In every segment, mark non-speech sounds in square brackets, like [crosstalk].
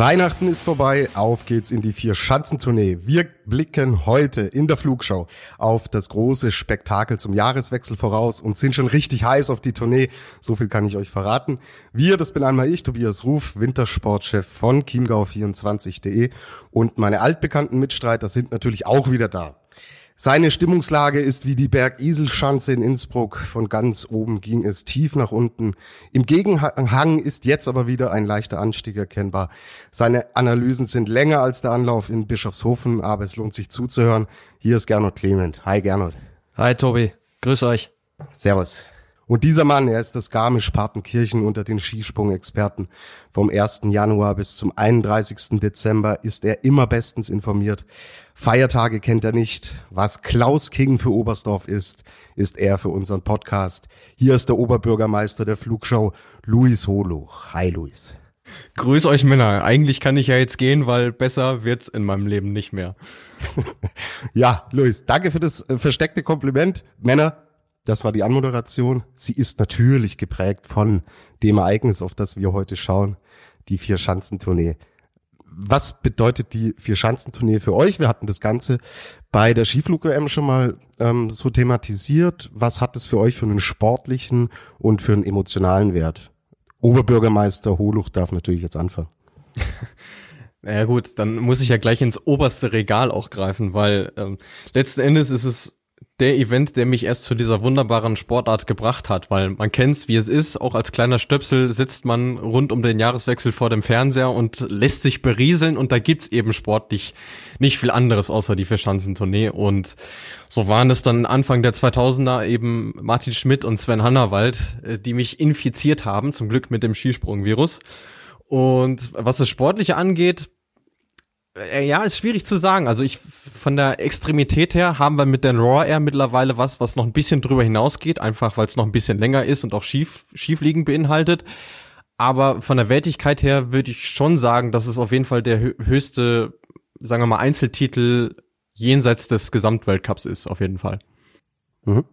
Weihnachten ist vorbei, auf geht's in die Vier-Schanzentournee. Wir blicken heute in der Flugschau auf das große Spektakel zum Jahreswechsel voraus und sind schon richtig heiß auf die Tournee. So viel kann ich euch verraten. Wir, das bin einmal ich, Tobias Ruf, Wintersportchef von chiemgau24.de und meine altbekannten Mitstreiter sind natürlich auch wieder da. Seine Stimmungslage ist wie die Bergiselschanze in Innsbruck. Von ganz oben ging es tief nach unten. Im Gegenhang ist jetzt aber wieder ein leichter Anstieg erkennbar. Seine Analysen sind länger als der Anlauf in Bischofshofen, aber es lohnt sich zuzuhören. Hier ist Gernot Clement. Hi Gernot. Hi Tobi. Grüß euch. Servus. Und dieser Mann, er ist das Garmisch-Partenkirchen unter den Skisprung-Experten. Vom 1. Januar bis zum 31. Dezember ist er immer bestens informiert. Feiertage kennt er nicht. Was Klaus King für Oberstdorf ist, ist er für unseren Podcast. Hier ist der Oberbürgermeister der Flugshow, Luis Holuch. Hi Luis. Grüß euch Männer. Eigentlich kann ich ja jetzt gehen, weil besser wird's in meinem Leben nicht mehr. [laughs] ja, Luis, danke für das äh, versteckte Kompliment. Männer, das war die Anmoderation. Sie ist natürlich geprägt von dem Ereignis, auf das wir heute schauen, die Vier-Schanzentournee. Was bedeutet die Vier-Schanzentournee für euch? Wir hatten das Ganze bei der Skiflug-WM schon mal ähm, so thematisiert. Was hat es für euch für einen sportlichen und für einen emotionalen Wert? Oberbürgermeister Holuch darf natürlich jetzt anfangen. [laughs] Naja gut, dann muss ich ja gleich ins oberste Regal auch greifen, weil ähm, letzten Endes ist es der Event, der mich erst zu dieser wunderbaren Sportart gebracht hat, weil man kennt's, wie es ist. Auch als kleiner Stöpsel sitzt man rund um den Jahreswechsel vor dem Fernseher und lässt sich berieseln und da gibt's eben sportlich nicht viel anderes außer die Verschanzentournee und so waren es dann Anfang der 2000er eben Martin Schmidt und Sven Hannawald, äh, die mich infiziert haben, zum Glück mit dem Skisprungvirus. Und was das Sportliche angeht, ja, ist schwierig zu sagen. Also ich von der Extremität her haben wir mit der Raw Air mittlerweile was, was noch ein bisschen drüber hinausgeht, einfach weil es noch ein bisschen länger ist und auch schief schiefliegen beinhaltet. Aber von der Wertigkeit her würde ich schon sagen, dass es auf jeden Fall der höchste, sagen wir mal, Einzeltitel jenseits des Gesamtweltcups ist, auf jeden Fall. Mhm.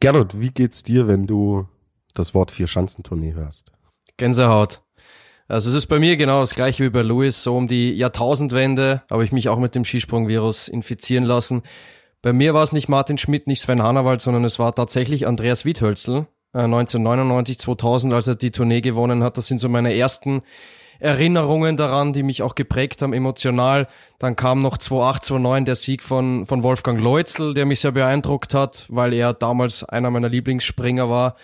Gernot, wie geht's dir, wenn du das Wort Vier-Schanzentournee hörst? Gänsehaut. Also es ist bei mir genau das gleiche wie bei Louis, so um die Jahrtausendwende habe ich mich auch mit dem Skisprungvirus infizieren lassen. Bei mir war es nicht Martin Schmidt, nicht Sven Hannawald, sondern es war tatsächlich Andreas Wiedhölzl, 1999, äh, 2000, als er die Tournee gewonnen hat. Das sind so meine ersten Erinnerungen daran, die mich auch geprägt haben emotional. Dann kam noch 2008, 2009 der Sieg von, von Wolfgang Leutzel, der mich sehr beeindruckt hat, weil er damals einer meiner Lieblingsspringer war.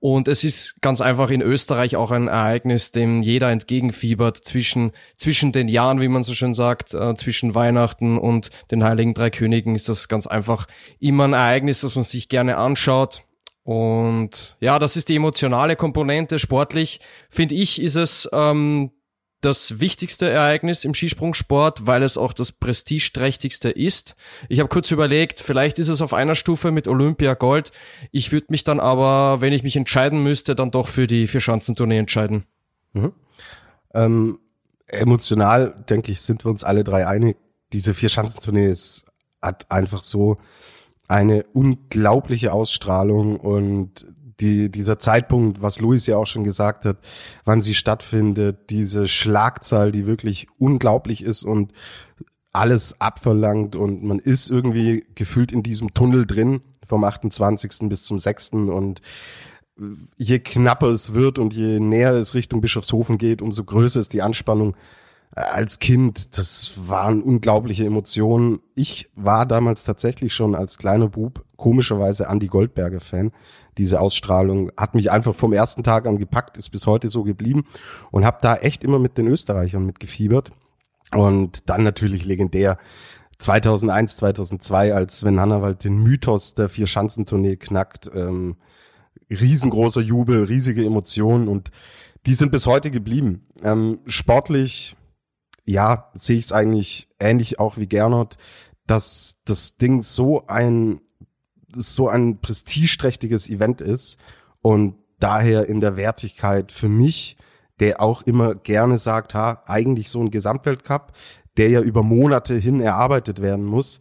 Und es ist ganz einfach in Österreich auch ein Ereignis, dem jeder entgegenfiebert zwischen, zwischen den Jahren, wie man so schön sagt, äh, zwischen Weihnachten und den Heiligen Drei Königen ist das ganz einfach immer ein Ereignis, das man sich gerne anschaut. Und ja, das ist die emotionale Komponente. Sportlich finde ich, ist es ähm, das wichtigste Ereignis im Skisprungsport, weil es auch das prestigeträchtigste ist. Ich habe kurz überlegt, vielleicht ist es auf einer Stufe mit Olympia Gold. Ich würde mich dann aber, wenn ich mich entscheiden müsste, dann doch für die Vier-Schanzentournee entscheiden. Mhm. Ähm, emotional, denke ich, sind wir uns alle drei einig. Diese Vier-Schanzentournee hat einfach so eine unglaubliche Ausstrahlung und die, dieser Zeitpunkt, was Luis ja auch schon gesagt hat, wann sie stattfindet, diese Schlagzahl, die wirklich unglaublich ist und alles abverlangt und man ist irgendwie gefühlt in diesem Tunnel drin vom 28. bis zum 6. und je knapper es wird und je näher es Richtung Bischofshofen geht, umso größer ist die Anspannung als Kind, das waren unglaubliche Emotionen. Ich war damals tatsächlich schon als kleiner Bub komischerweise Andy Goldberger Fan. Diese Ausstrahlung hat mich einfach vom ersten Tag an gepackt, ist bis heute so geblieben und habe da echt immer mit den Österreichern mitgefiebert. Und dann natürlich legendär 2001, 2002, als Sven Hannawald den Mythos der Vier-Schanzentournee knackt. Ähm, riesengroßer Jubel, riesige Emotionen und die sind bis heute geblieben. Ähm, sportlich ja, sehe ich es eigentlich ähnlich auch wie Gernot, dass das Ding so ein so ein prestigeträchtiges Event ist und daher in der Wertigkeit für mich, der auch immer gerne sagt, ha, eigentlich so ein Gesamtweltcup, der ja über Monate hin erarbeitet werden muss,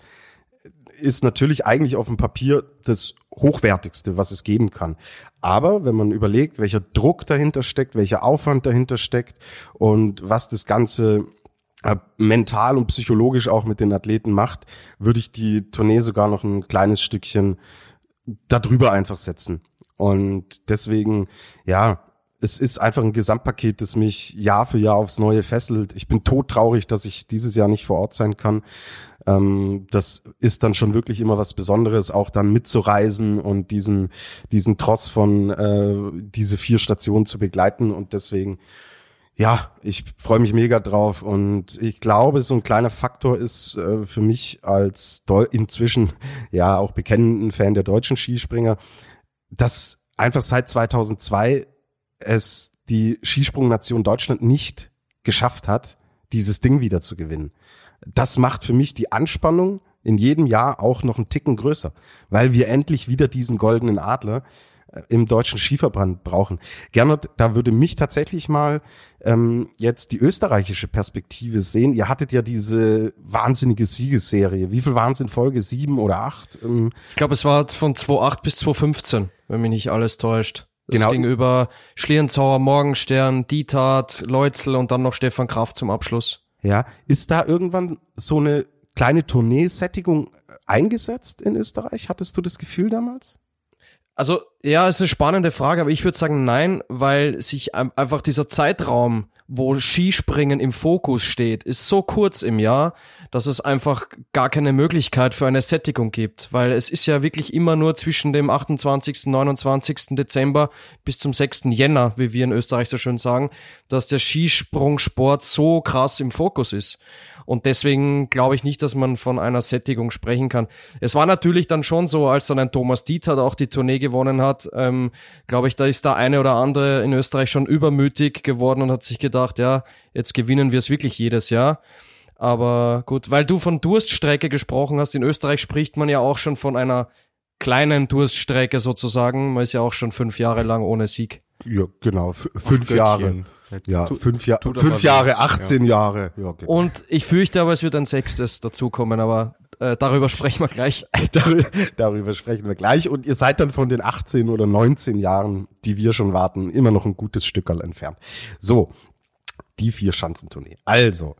ist natürlich eigentlich auf dem Papier das hochwertigste, was es geben kann. Aber wenn man überlegt, welcher Druck dahinter steckt, welcher Aufwand dahinter steckt und was das Ganze mental und psychologisch auch mit den Athleten macht, würde ich die Tournee sogar noch ein kleines Stückchen darüber einfach setzen. Und deswegen, ja, es ist einfach ein Gesamtpaket, das mich Jahr für Jahr aufs Neue fesselt. Ich bin todtraurig, dass ich dieses Jahr nicht vor Ort sein kann. Ähm, das ist dann schon wirklich immer was Besonderes, auch dann mitzureisen und diesen, diesen Tross von äh, diese vier Stationen zu begleiten. Und deswegen, ja, ich freue mich mega drauf. Und ich glaube, so ein kleiner Faktor ist äh, für mich als Deu inzwischen ja auch bekennenden Fan der deutschen Skispringer, dass einfach seit 2002 es die Skisprungnation Deutschland nicht geschafft hat, dieses Ding wieder zu gewinnen. Das macht für mich die Anspannung in jedem Jahr auch noch einen Ticken größer, weil wir endlich wieder diesen goldenen Adler im deutschen Skiverband brauchen. Gernot, da würde mich tatsächlich mal ähm, jetzt die österreichische Perspektive sehen. Ihr hattet ja diese wahnsinnige Siegesserie. Wie viel waren es in Folge? Sieben oder acht? Ähm, ich glaube, es war von 2008 bis 2015, wenn mich nicht alles täuscht. Das genau. ging über Schlierenzauer, Morgenstern, Dietat, Leutzel und dann noch Stefan Kraft zum Abschluss. Ja, ist da irgendwann so eine kleine Tourneesättigung eingesetzt in Österreich? Hattest du das Gefühl damals? Also, ja, ist eine spannende Frage, aber ich würde sagen nein, weil sich einfach dieser Zeitraum wo Skispringen im Fokus steht, ist so kurz im Jahr, dass es einfach gar keine Möglichkeit für eine Sättigung gibt, weil es ist ja wirklich immer nur zwischen dem 28., 29. Dezember bis zum 6. Jänner, wie wir in Österreich so schön sagen, dass der Skisprungsport so krass im Fokus ist. Und deswegen glaube ich nicht, dass man von einer Sättigung sprechen kann. Es war natürlich dann schon so, als dann ein Thomas Dieter auch die Tournee gewonnen hat, ähm, glaube ich, da ist der eine oder andere in Österreich schon übermütig geworden und hat sich gedacht, ja, jetzt gewinnen wir es wirklich jedes Jahr. Aber gut, weil du von Durststrecke gesprochen hast, in Österreich spricht man ja auch schon von einer kleinen Durststrecke sozusagen. Man ist ja auch schon fünf Jahre lang ohne Sieg. Ja, genau, fünf Ach, Jahre. Jetzt ja, tu, fünf, ja fünf Jahre, 18 ja. Jahre. Ja, genau. Und ich fürchte aber, es wird ein sechstes dazukommen, aber äh, darüber sprechen wir gleich. [laughs] darüber, darüber sprechen wir gleich. Und ihr seid dann von den 18 oder 19 Jahren, die wir schon warten, immer noch ein gutes Stückerl entfernt. So, die vier Schanzentournee. Also,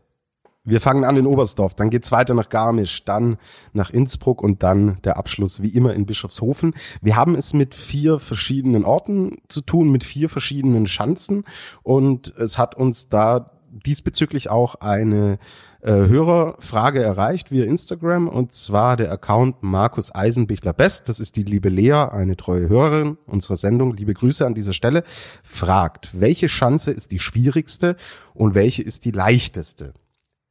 wir fangen an in Oberstdorf, dann geht's weiter nach Garmisch, dann nach Innsbruck und dann der Abschluss wie immer in Bischofshofen. Wir haben es mit vier verschiedenen Orten zu tun, mit vier verschiedenen Schanzen und es hat uns da diesbezüglich auch eine äh, Hörerfrage erreicht via Instagram und zwar der Account Markus Eisenbichler Best, das ist die liebe Lea, eine treue Hörerin unserer Sendung, liebe Grüße an dieser Stelle, fragt, welche Schanze ist die schwierigste und welche ist die leichteste?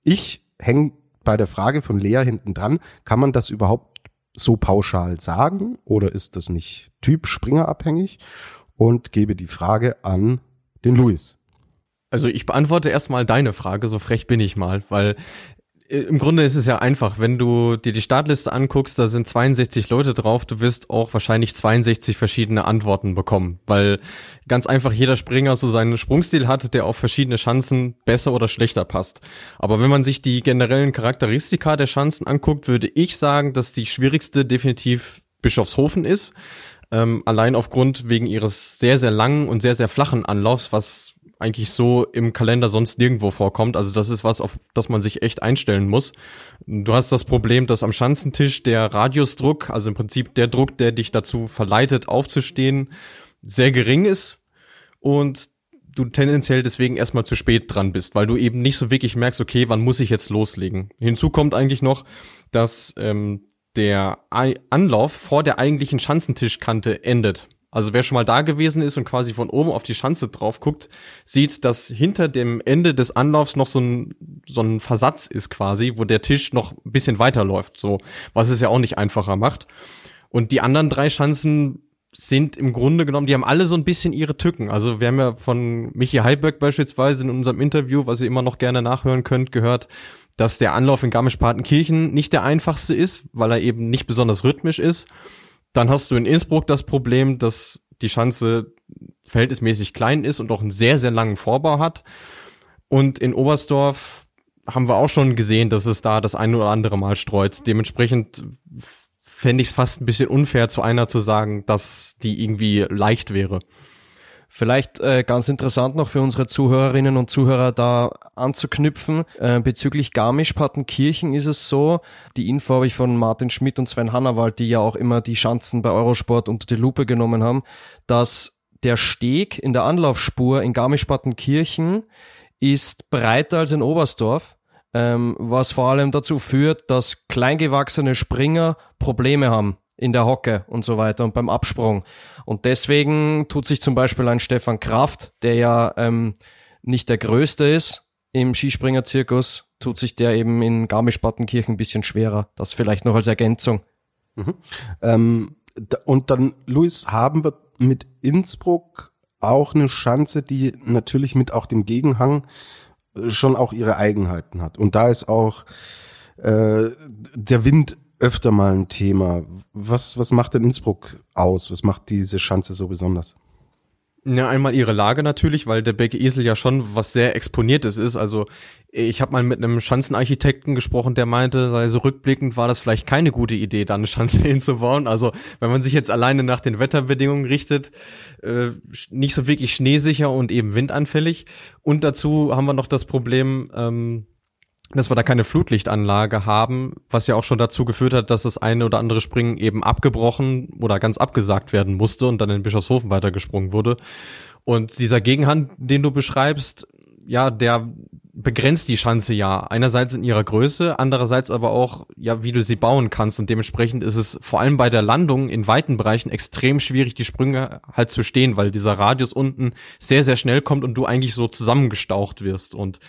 Ich hänge bei der Frage von Lea hinten dran, kann man das überhaupt so pauschal sagen oder ist das nicht Typ Springer abhängig? Und gebe die Frage an den Luis. Also ich beantworte erstmal deine Frage, so frech bin ich mal, weil im Grunde ist es ja einfach, wenn du dir die Startliste anguckst, da sind 62 Leute drauf, du wirst auch wahrscheinlich 62 verschiedene Antworten bekommen, weil ganz einfach jeder Springer so seinen Sprungstil hat, der auf verschiedene Schanzen besser oder schlechter passt. Aber wenn man sich die generellen Charakteristika der Schanzen anguckt, würde ich sagen, dass die schwierigste definitiv Bischofshofen ist. Ähm, allein aufgrund wegen ihres sehr, sehr langen und sehr, sehr flachen Anlaufs, was eigentlich so im Kalender sonst nirgendwo vorkommt. Also das ist was, auf das man sich echt einstellen muss. Du hast das Problem, dass am Schanzentisch der Radiusdruck, also im Prinzip der Druck, der dich dazu verleitet, aufzustehen, sehr gering ist und du tendenziell deswegen erstmal zu spät dran bist, weil du eben nicht so wirklich merkst, okay, wann muss ich jetzt loslegen. Hinzu kommt eigentlich noch, dass ähm, der Anlauf vor der eigentlichen Schanzentischkante endet. Also wer schon mal da gewesen ist und quasi von oben auf die Schanze drauf guckt, sieht, dass hinter dem Ende des Anlaufs noch so ein, so ein Versatz ist quasi, wo der Tisch noch ein bisschen weiterläuft, so, was es ja auch nicht einfacher macht. Und die anderen drei Schanzen sind im Grunde genommen, die haben alle so ein bisschen ihre Tücken. Also wir haben ja von Michi Heiberg beispielsweise in unserem Interview, was ihr immer noch gerne nachhören könnt, gehört, dass der Anlauf in Garmisch-Partenkirchen nicht der einfachste ist, weil er eben nicht besonders rhythmisch ist. Dann hast du in Innsbruck das Problem, dass die Schanze verhältnismäßig klein ist und auch einen sehr, sehr langen Vorbau hat. Und in Oberstdorf haben wir auch schon gesehen, dass es da das eine oder andere Mal streut. Dementsprechend fände ich es fast ein bisschen unfair, zu einer zu sagen, dass die irgendwie leicht wäre. Vielleicht äh, ganz interessant noch für unsere Zuhörerinnen und Zuhörer da anzuknüpfen. Äh, bezüglich Garmisch-Partenkirchen ist es so, die Info habe ich von Martin Schmidt und Sven Hannawald, die ja auch immer die Schanzen bei Eurosport unter die Lupe genommen haben, dass der Steg in der Anlaufspur in Garmisch-Partenkirchen ist breiter als in Oberstdorf ähm, was vor allem dazu führt, dass kleingewachsene Springer Probleme haben in der Hocke und so weiter und beim Absprung. Und deswegen tut sich zum Beispiel ein Stefan Kraft, der ja ähm, nicht der größte ist im Skispringerzirkus, tut sich der eben in Garmisch-Partenkirchen ein bisschen schwerer. Das vielleicht noch als Ergänzung. Mhm. Ähm, und dann, Luis, haben wir mit Innsbruck auch eine Chance, die natürlich mit auch dem Gegenhang schon auch ihre Eigenheiten hat. Und da ist auch äh, der Wind öfter mal ein Thema. Was, was macht denn Innsbruck aus? Was macht diese Schanze so besonders? Ja, einmal ihre Lage natürlich, weil der Berge Esel ja schon was sehr Exponiertes ist. Also ich habe mal mit einem Schanzenarchitekten gesprochen, der meinte, also rückblickend war das vielleicht keine gute Idee, da eine Schanze [laughs] hinzubauen. Also wenn man sich jetzt alleine nach den Wetterbedingungen richtet, äh, nicht so wirklich schneesicher und eben windanfällig. Und dazu haben wir noch das Problem, ähm, dass wir da keine Flutlichtanlage haben, was ja auch schon dazu geführt hat, dass das eine oder andere Springen eben abgebrochen oder ganz abgesagt werden musste und dann in Bischofshofen weitergesprungen wurde. Und dieser Gegenhand, den du beschreibst, ja, der begrenzt die Schanze ja. Einerseits in ihrer Größe, andererseits aber auch, ja, wie du sie bauen kannst. Und dementsprechend ist es vor allem bei der Landung in weiten Bereichen extrem schwierig, die Sprünge halt zu stehen, weil dieser Radius unten sehr, sehr schnell kommt und du eigentlich so zusammengestaucht wirst. Und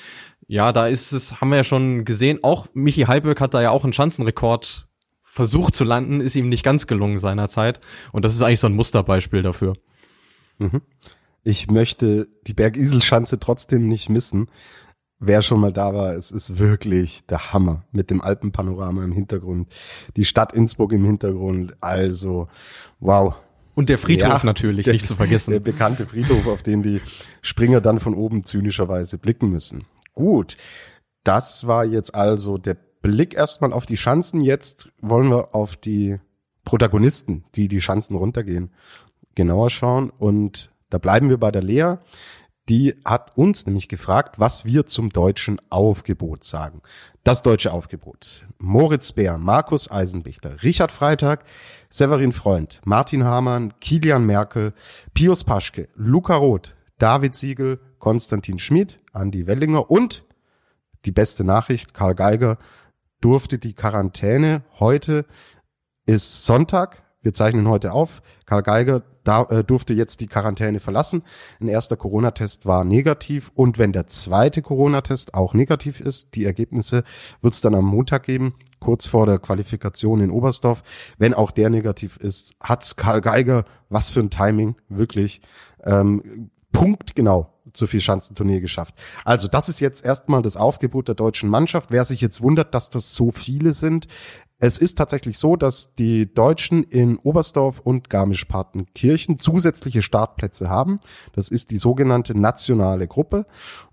ja, da ist es, haben wir ja schon gesehen, auch Michi Heiböck hat da ja auch einen Schanzenrekord versucht zu landen, ist ihm nicht ganz gelungen seinerzeit. Und das ist eigentlich so ein Musterbeispiel dafür. Mhm. Ich möchte die Bergiselschanze trotzdem nicht missen. Wer schon mal da war, es ist wirklich der Hammer mit dem Alpenpanorama im Hintergrund, die Stadt Innsbruck im Hintergrund. Also, wow. Und der Friedhof ja, natürlich, der, nicht zu vergessen. Der bekannte Friedhof, auf den die Springer dann von oben zynischerweise blicken müssen. Gut, das war jetzt also der Blick erstmal auf die Schanzen. Jetzt wollen wir auf die Protagonisten, die die Schanzen runtergehen, genauer schauen. Und da bleiben wir bei der Lea. Die hat uns nämlich gefragt, was wir zum deutschen Aufgebot sagen. Das deutsche Aufgebot. Moritz Bär, Markus Eisenbichter, Richard Freitag, Severin Freund, Martin Hamann, Kilian Merkel, Pius Paschke, Luca Roth, David Siegel, Konstantin Schmid, Andi Wellinger und die beste Nachricht, Karl Geiger durfte die Quarantäne. Heute ist Sonntag. Wir zeichnen heute auf. Karl Geiger da, äh, durfte jetzt die Quarantäne verlassen. Ein erster Corona-Test war negativ und wenn der zweite Corona-Test auch negativ ist, die Ergebnisse wird es dann am Montag geben, kurz vor der Qualifikation in Oberstdorf. Wenn auch der negativ ist, hat's Karl Geiger, was für ein Timing, wirklich. Ähm, punktgenau zu viel Schanzenturnier geschafft. Also das ist jetzt erstmal das Aufgebot der deutschen Mannschaft. Wer sich jetzt wundert, dass das so viele sind, es ist tatsächlich so, dass die Deutschen in Oberstdorf und Garmisch-Partenkirchen zusätzliche Startplätze haben. Das ist die sogenannte nationale Gruppe.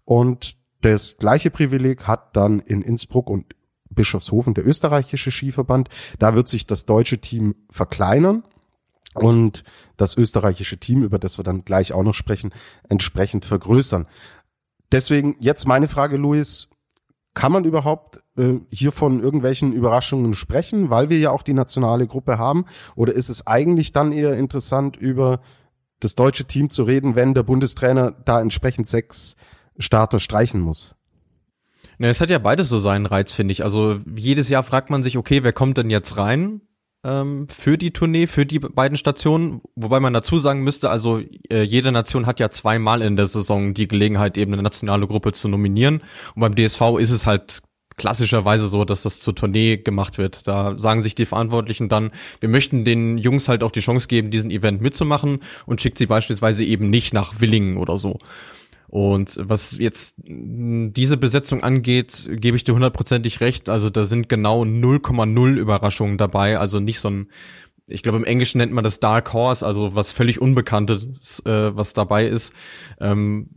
Und das gleiche Privileg hat dann in Innsbruck und Bischofshofen der österreichische Skiverband. Da wird sich das deutsche Team verkleinern und das österreichische Team, über das wir dann gleich auch noch sprechen, entsprechend vergrößern. Deswegen jetzt meine Frage, Luis, kann man überhaupt äh, hier von irgendwelchen Überraschungen sprechen, weil wir ja auch die nationale Gruppe haben? Oder ist es eigentlich dann eher interessant, über das deutsche Team zu reden, wenn der Bundestrainer da entsprechend sechs Starter streichen muss? Na, es hat ja beides so seinen Reiz, finde ich. Also jedes Jahr fragt man sich, okay, wer kommt denn jetzt rein? Ähm, für die Tournee, für die beiden Stationen, wobei man dazu sagen müsste, also äh, jede Nation hat ja zweimal in der Saison die Gelegenheit, eben eine nationale Gruppe zu nominieren. Und beim DSV ist es halt klassischerweise so, dass das zur Tournee gemacht wird. Da sagen sich die Verantwortlichen dann, wir möchten den Jungs halt auch die Chance geben, diesen Event mitzumachen und schickt sie beispielsweise eben nicht nach Willingen oder so. Und was jetzt diese Besetzung angeht, gebe ich dir hundertprozentig recht. Also da sind genau 0,0 Überraschungen dabei. Also nicht so ein, ich glaube im Englischen nennt man das Dark Horse, also was völlig Unbekanntes, äh, was dabei ist. Ähm,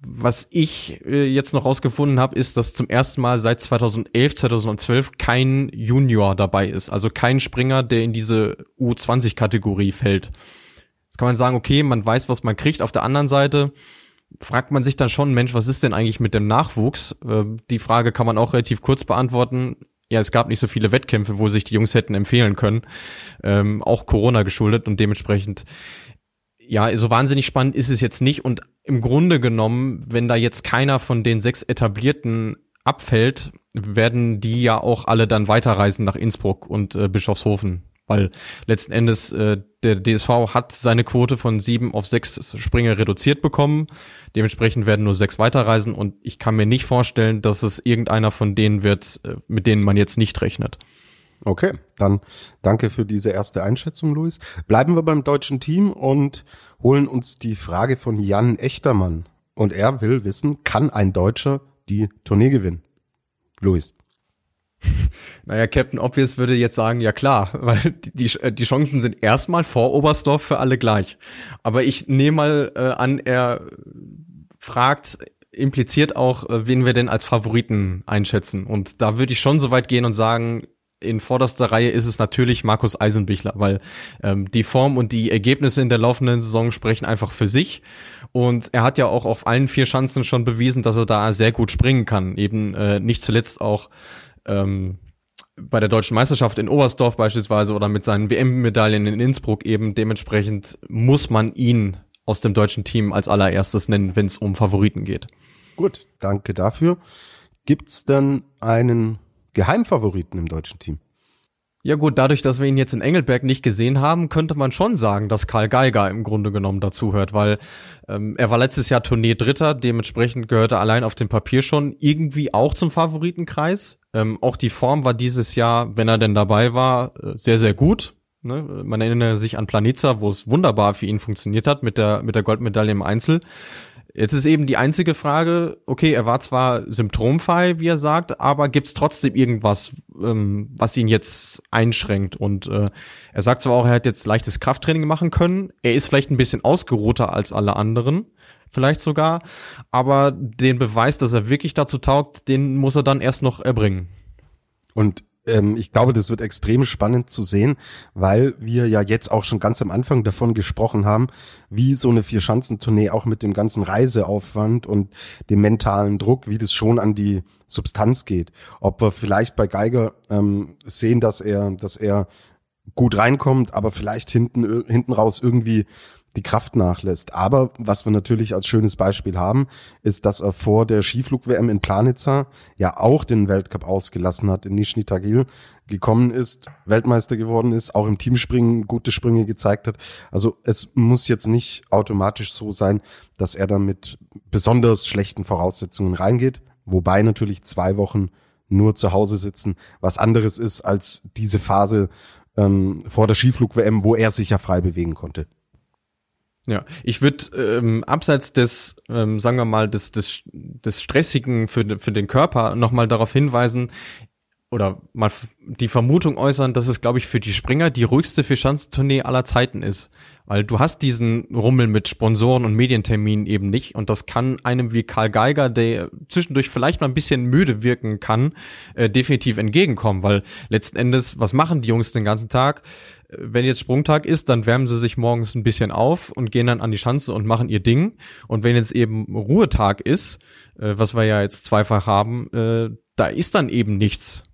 was ich äh, jetzt noch rausgefunden habe, ist, dass zum ersten Mal seit 2011, 2012 kein Junior dabei ist. Also kein Springer, der in diese U20-Kategorie fällt. Jetzt kann man sagen, okay, man weiß, was man kriegt. Auf der anderen Seite fragt man sich dann schon, Mensch, was ist denn eigentlich mit dem Nachwuchs? Äh, die Frage kann man auch relativ kurz beantworten. Ja, es gab nicht so viele Wettkämpfe, wo sich die Jungs hätten empfehlen können. Ähm, auch Corona geschuldet und dementsprechend ja, so wahnsinnig spannend ist es jetzt nicht. Und im Grunde genommen, wenn da jetzt keiner von den sechs etablierten abfällt, werden die ja auch alle dann weiterreisen nach Innsbruck und äh, Bischofshofen. Weil letzten Endes äh, der DSV hat seine Quote von sieben auf sechs Springer reduziert bekommen. Dementsprechend werden nur sechs weiterreisen und ich kann mir nicht vorstellen, dass es irgendeiner von denen wird, äh, mit denen man jetzt nicht rechnet. Okay, dann danke für diese erste Einschätzung, Luis. Bleiben wir beim deutschen Team und holen uns die Frage von Jan Echtermann. Und er will wissen, kann ein Deutscher die Tournee gewinnen? Luis. [laughs] Naja, Captain Obvious würde jetzt sagen, ja klar, [laughs] weil die, die Chancen sind erstmal vor Oberstdorf für alle gleich. Aber ich nehme mal äh, an, er fragt impliziert auch, äh, wen wir denn als Favoriten einschätzen. Und da würde ich schon so weit gehen und sagen, in vorderster Reihe ist es natürlich Markus Eisenbichler, weil ähm, die Form und die Ergebnisse in der laufenden Saison sprechen einfach für sich. Und er hat ja auch auf allen vier Chancen schon bewiesen, dass er da sehr gut springen kann. Eben äh, nicht zuletzt auch ähm, bei der deutschen Meisterschaft in Oberstdorf beispielsweise oder mit seinen WM-Medaillen in Innsbruck eben. Dementsprechend muss man ihn aus dem deutschen Team als allererstes nennen, wenn es um Favoriten geht. Gut, danke dafür. Gibt's denn einen Geheimfavoriten im deutschen Team? Ja gut, dadurch, dass wir ihn jetzt in Engelberg nicht gesehen haben, könnte man schon sagen, dass Karl Geiger im Grunde genommen dazuhört, weil ähm, er war letztes Jahr Tournee Dritter, dementsprechend gehörte er allein auf dem Papier schon irgendwie auch zum Favoritenkreis. Ähm, auch die Form war dieses Jahr, wenn er denn dabei war, äh, sehr, sehr gut. Ne? Man erinnere sich an Planica, wo es wunderbar für ihn funktioniert hat mit der, mit der Goldmedaille im Einzel. Jetzt ist eben die einzige Frage, okay, er war zwar symptomfrei, wie er sagt, aber gibt's trotzdem irgendwas, ähm, was ihn jetzt einschränkt? Und äh, er sagt zwar auch, er hat jetzt leichtes Krafttraining machen können, er ist vielleicht ein bisschen ausgeruhter als alle anderen, vielleicht sogar, aber den Beweis, dass er wirklich dazu taugt, den muss er dann erst noch erbringen. Und ähm, ich glaube, das wird extrem spannend zu sehen, weil wir ja jetzt auch schon ganz am Anfang davon gesprochen haben, wie so eine Vier-Schanzentournee auch mit dem ganzen Reiseaufwand und dem mentalen Druck, wie das schon an die Substanz geht. Ob wir vielleicht bei Geiger ähm, sehen, dass er, dass er gut reinkommt, aber vielleicht hinten, hinten raus irgendwie die Kraft nachlässt. Aber was wir natürlich als schönes Beispiel haben, ist, dass er vor der Skiflug-WM in Planitza ja auch den Weltcup ausgelassen hat, in Nizhny Tagil gekommen ist, Weltmeister geworden ist, auch im Teamspringen gute Sprünge gezeigt hat. Also es muss jetzt nicht automatisch so sein, dass er dann mit besonders schlechten Voraussetzungen reingeht, wobei natürlich zwei Wochen nur zu Hause sitzen was anderes ist als diese Phase ähm, vor der Skiflug-WM, wo er sich ja frei bewegen konnte. Ja, ich würde ähm, abseits des, ähm, sagen wir mal, des, des, des Stressigen für, für den Körper nochmal darauf hinweisen oder mal die Vermutung äußern, dass es, glaube ich, für die Springer die ruhigste Vierschanzentournee aller Zeiten ist. Weil du hast diesen Rummel mit Sponsoren und Medienterminen eben nicht und das kann einem wie Karl Geiger, der zwischendurch vielleicht mal ein bisschen müde wirken kann, äh, definitiv entgegenkommen, weil letzten Endes, was machen die Jungs den ganzen Tag? wenn jetzt Sprungtag ist, dann wärmen sie sich morgens ein bisschen auf und gehen dann an die Schanze und machen ihr Ding. Und wenn jetzt eben Ruhetag ist, äh, was wir ja jetzt zweifach haben, äh, da ist dann eben nichts.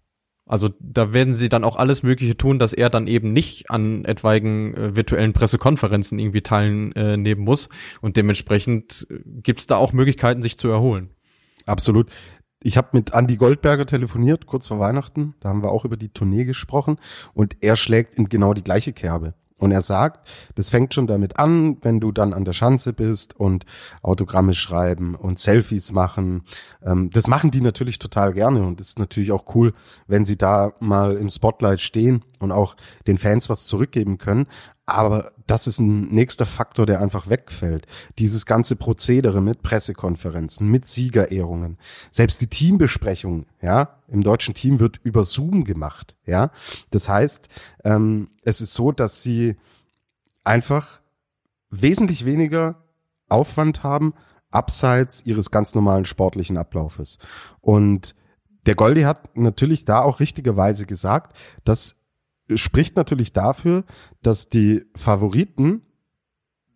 Also da werden sie dann auch alles Mögliche tun, dass er dann eben nicht an etwaigen äh, virtuellen Pressekonferenzen irgendwie teilnehmen äh, muss. Und dementsprechend äh, gibt's da auch Möglichkeiten, sich zu erholen. Absolut ich habe mit Andy Goldberger telefoniert, kurz vor Weihnachten. Da haben wir auch über die Tournee gesprochen. Und er schlägt in genau die gleiche Kerbe. Und er sagt, das fängt schon damit an, wenn du dann an der Schanze bist und Autogramme schreiben und Selfies machen. Ähm, das machen die natürlich total gerne und ist natürlich auch cool, wenn sie da mal im Spotlight stehen und auch den Fans was zurückgeben können. Aber das ist ein nächster Faktor, der einfach wegfällt. Dieses ganze Prozedere mit Pressekonferenzen, mit Siegerehrungen, selbst die Teambesprechung, ja, im deutschen Team wird über Zoom gemacht, ja. Das heißt, ähm, es ist so, dass sie einfach wesentlich weniger Aufwand haben, abseits ihres ganz normalen sportlichen Ablaufes. Und der Goldi hat natürlich da auch richtigerweise gesagt, dass spricht natürlich dafür, dass die Favoriten,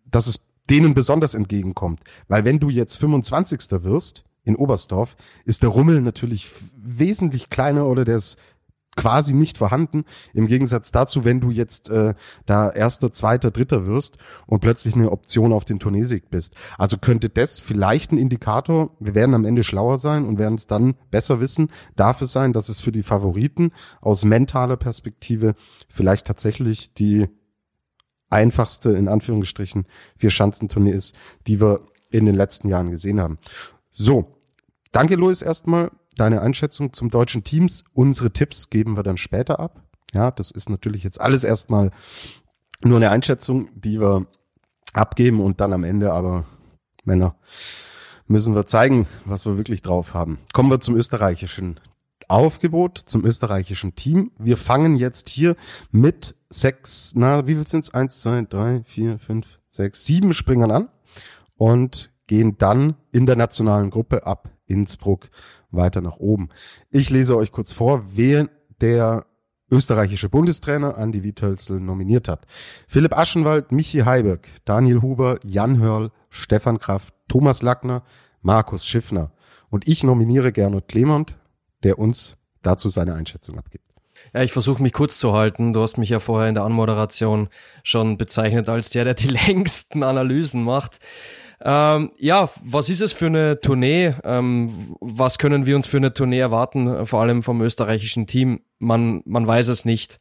dass es denen besonders entgegenkommt. Weil wenn du jetzt 25. wirst in Oberstdorf, ist der Rummel natürlich wesentlich kleiner oder der ist quasi nicht vorhanden. Im Gegensatz dazu, wenn du jetzt äh, da erster, zweiter, dritter wirst und plötzlich eine Option auf den Turniersieg bist. Also könnte das vielleicht ein Indikator, wir werden am Ende schlauer sein und werden es dann besser wissen, dafür sein, dass es für die Favoriten aus mentaler Perspektive vielleicht tatsächlich die einfachste, in Anführungsstrichen, vier Schanzentournee ist, die wir in den letzten Jahren gesehen haben. So. Danke, Louis, erstmal deine Einschätzung zum deutschen Teams. Unsere Tipps geben wir dann später ab. Ja, das ist natürlich jetzt alles erstmal nur eine Einschätzung, die wir abgeben und dann am Ende aber Männer müssen wir zeigen, was wir wirklich drauf haben. Kommen wir zum österreichischen Aufgebot, zum österreichischen Team. Wir fangen jetzt hier mit sechs, na, wie viel sind's? Eins, zwei, drei, vier, fünf, sechs, sieben Springern an und gehen dann in der nationalen Gruppe ab Innsbruck weiter nach oben. Ich lese euch kurz vor, wer der österreichische Bundestrainer Andi Wiethölzl nominiert hat. Philipp Aschenwald, Michi Heiberg, Daniel Huber, Jan Hörl, Stefan Kraft, Thomas Lackner, Markus Schiffner. Und ich nominiere Gernot Clement, der uns dazu seine Einschätzung abgibt. Ja, ich versuche mich kurz zu halten. Du hast mich ja vorher in der Anmoderation schon bezeichnet als der, der die [laughs] längsten Analysen macht. Ähm, ja, was ist es für eine Tournee? Ähm, was können wir uns für eine Tournee erwarten, vor allem vom österreichischen Team? Man, man weiß es nicht.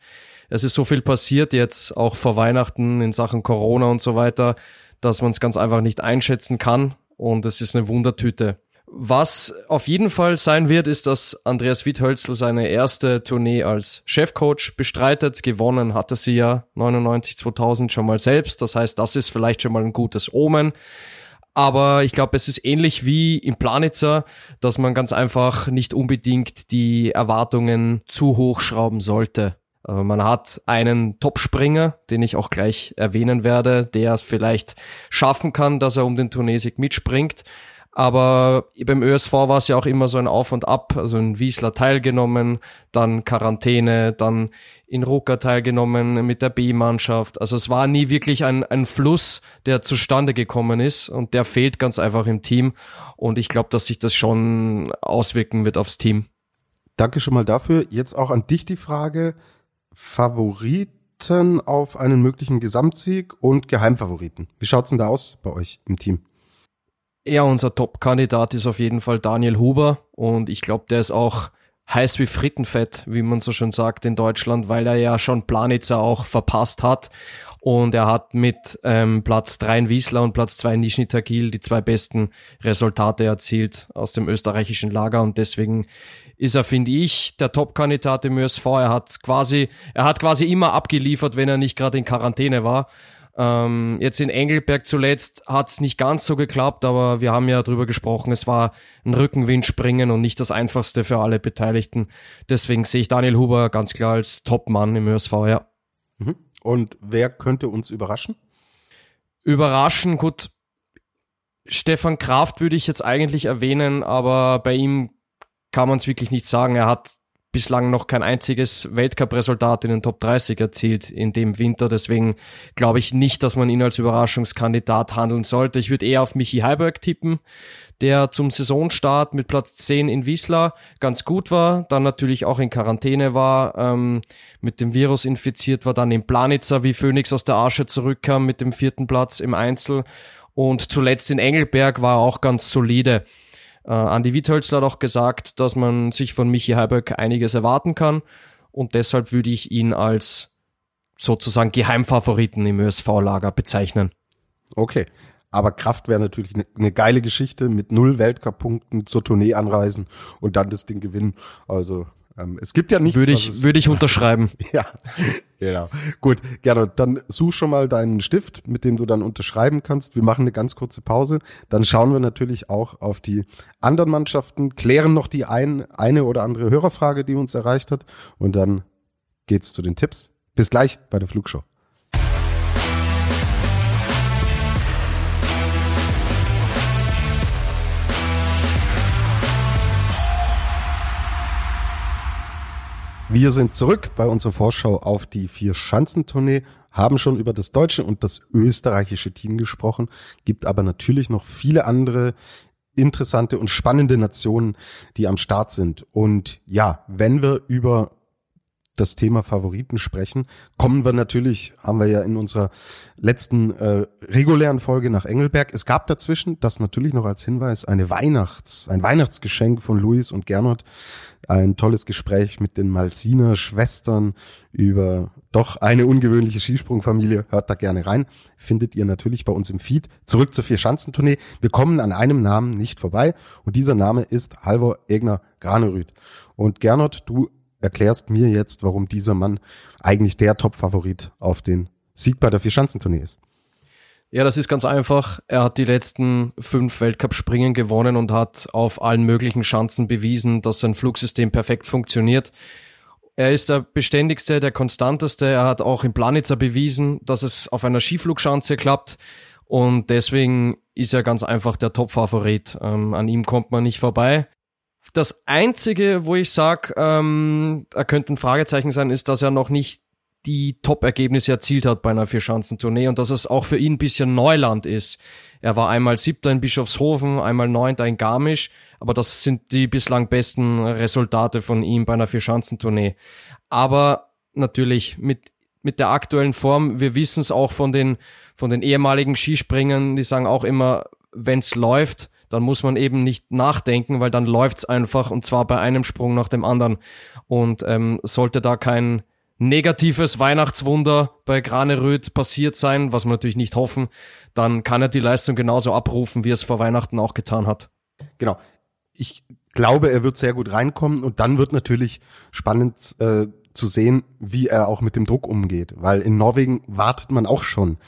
Es ist so viel passiert jetzt, auch vor Weihnachten in Sachen Corona und so weiter, dass man es ganz einfach nicht einschätzen kann. Und es ist eine Wundertüte. Was auf jeden Fall sein wird, ist, dass Andreas Wiethölzl seine erste Tournee als Chefcoach bestreitet. Gewonnen hatte sie ja 99, 2000 schon mal selbst. Das heißt, das ist vielleicht schon mal ein gutes Omen. Aber ich glaube, es ist ähnlich wie im Planitzer, dass man ganz einfach nicht unbedingt die Erwartungen zu hoch schrauben sollte. Man hat einen Topspringer, den ich auch gleich erwähnen werde, der es vielleicht schaffen kann, dass er um den Turnesieg mitspringt. Aber beim ÖSV war es ja auch immer so ein Auf und Ab. Also in Wiesler teilgenommen, dann Quarantäne, dann in Rucker teilgenommen mit der B-Mannschaft. Also es war nie wirklich ein, ein Fluss, der zustande gekommen ist und der fehlt ganz einfach im Team. Und ich glaube, dass sich das schon auswirken wird aufs Team. Danke schon mal dafür. Jetzt auch an dich die Frage. Favoriten auf einen möglichen Gesamtsieg und Geheimfavoriten. Wie schaut's denn da aus bei euch im Team? Ja, unser Top-Kandidat ist auf jeden Fall Daniel Huber und ich glaube, der ist auch heiß wie Frittenfett, wie man so schön sagt in Deutschland, weil er ja schon Planitzer auch verpasst hat und er hat mit ähm, Platz 3 in Wiesla und Platz 2 in Nischni Tagil die zwei besten Resultate erzielt aus dem österreichischen Lager und deswegen ist er, finde ich, der Top-Kandidat im ÖSV. Er hat quasi, er hat quasi immer abgeliefert, wenn er nicht gerade in Quarantäne war. Ähm, jetzt in Engelberg zuletzt hat es nicht ganz so geklappt, aber wir haben ja drüber gesprochen, es war ein Rückenwindspringen und nicht das einfachste für alle Beteiligten. Deswegen sehe ich Daniel Huber ganz klar als Top-Mann im ÖSV, ja. Mhm. Und wer könnte uns überraschen? Überraschen, gut. Stefan Kraft würde ich jetzt eigentlich erwähnen, aber bei ihm kann man es wirklich nicht sagen. Er hat bislang noch kein einziges Weltcup-Resultat in den Top 30 erzielt in dem Winter. Deswegen glaube ich nicht, dass man ihn als Überraschungskandidat handeln sollte. Ich würde eher auf Michi Heiberg tippen, der zum Saisonstart mit Platz 10 in Wiesla ganz gut war, dann natürlich auch in Quarantäne war, ähm, mit dem Virus infiziert war, dann in Planitzer wie Phoenix aus der Asche zurückkam mit dem vierten Platz im Einzel und zuletzt in Engelberg war er auch ganz solide. Äh, Andi Wiethölzler hat auch gesagt, dass man sich von Michi Heiberg einiges erwarten kann und deshalb würde ich ihn als sozusagen Geheimfavoriten im ÖSV-Lager bezeichnen. Okay. Aber Kraft wäre natürlich eine ne geile Geschichte mit null Weltcup-Punkten zur Tournee anreisen und dann das Ding gewinnen. Also es gibt ja nichts. Würde ich, würde ich unterschreiben. [laughs] Ja, genau. Gut, gerne. Dann such schon mal deinen Stift, mit dem du dann unterschreiben kannst. Wir machen eine ganz kurze Pause. Dann schauen wir natürlich auch auf die anderen Mannschaften, klären noch die ein, eine oder andere Hörerfrage, die uns erreicht hat. Und dann geht's zu den Tipps. Bis gleich bei der Flugshow. Wir sind zurück bei unserer Vorschau auf die Vier-Schanzentournee, haben schon über das deutsche und das österreichische Team gesprochen, gibt aber natürlich noch viele andere interessante und spannende Nationen, die am Start sind. Und ja, wenn wir über das Thema Favoriten sprechen, kommen wir natürlich, haben wir ja in unserer letzten äh, regulären Folge nach Engelberg. Es gab dazwischen, das natürlich noch als Hinweis, eine Weihnachts, ein Weihnachtsgeschenk von Luis und Gernot. Ein tolles Gespräch mit den Malziner Schwestern über doch eine ungewöhnliche Skisprungfamilie. Hört da gerne rein. Findet ihr natürlich bei uns im Feed. Zurück zur Vier-Schanzentournee. Wir kommen an einem Namen nicht vorbei und dieser Name ist Halvor Egner Granerüth. Und Gernot, du erklärst mir jetzt, warum dieser Mann eigentlich der Top-Favorit auf den Sieg bei der Vierschanzentournee ist. Ja, das ist ganz einfach. Er hat die letzten fünf Weltcup-Springen gewonnen und hat auf allen möglichen Schanzen bewiesen, dass sein Flugsystem perfekt funktioniert. Er ist der beständigste, der konstanteste. Er hat auch in Planitzer bewiesen, dass es auf einer Skiflugschanze klappt. Und deswegen ist er ganz einfach der Top-Favorit. Ähm, an ihm kommt man nicht vorbei. Das Einzige, wo ich sage, ähm, er könnte ein Fragezeichen sein, ist, dass er noch nicht die Top-Ergebnisse erzielt hat bei einer Vierschanzentournee und dass es auch für ihn ein bisschen Neuland ist. Er war einmal Siebter in Bischofshofen, einmal Neunter in Garmisch, aber das sind die bislang besten Resultate von ihm bei einer Vierschanzentournee. Aber natürlich mit mit der aktuellen Form, wir wissen es auch von den von den ehemaligen Skispringern, die sagen auch immer, wenn's läuft, dann muss man eben nicht nachdenken, weil dann läuft's einfach und zwar bei einem Sprung nach dem anderen. Und ähm, sollte da kein negatives Weihnachtswunder bei Graneröd passiert sein, was wir natürlich nicht hoffen, dann kann er die Leistung genauso abrufen, wie er es vor Weihnachten auch getan hat. Genau. Ich glaube, er wird sehr gut reinkommen und dann wird natürlich spannend äh, zu sehen, wie er auch mit dem Druck umgeht, weil in Norwegen wartet man auch schon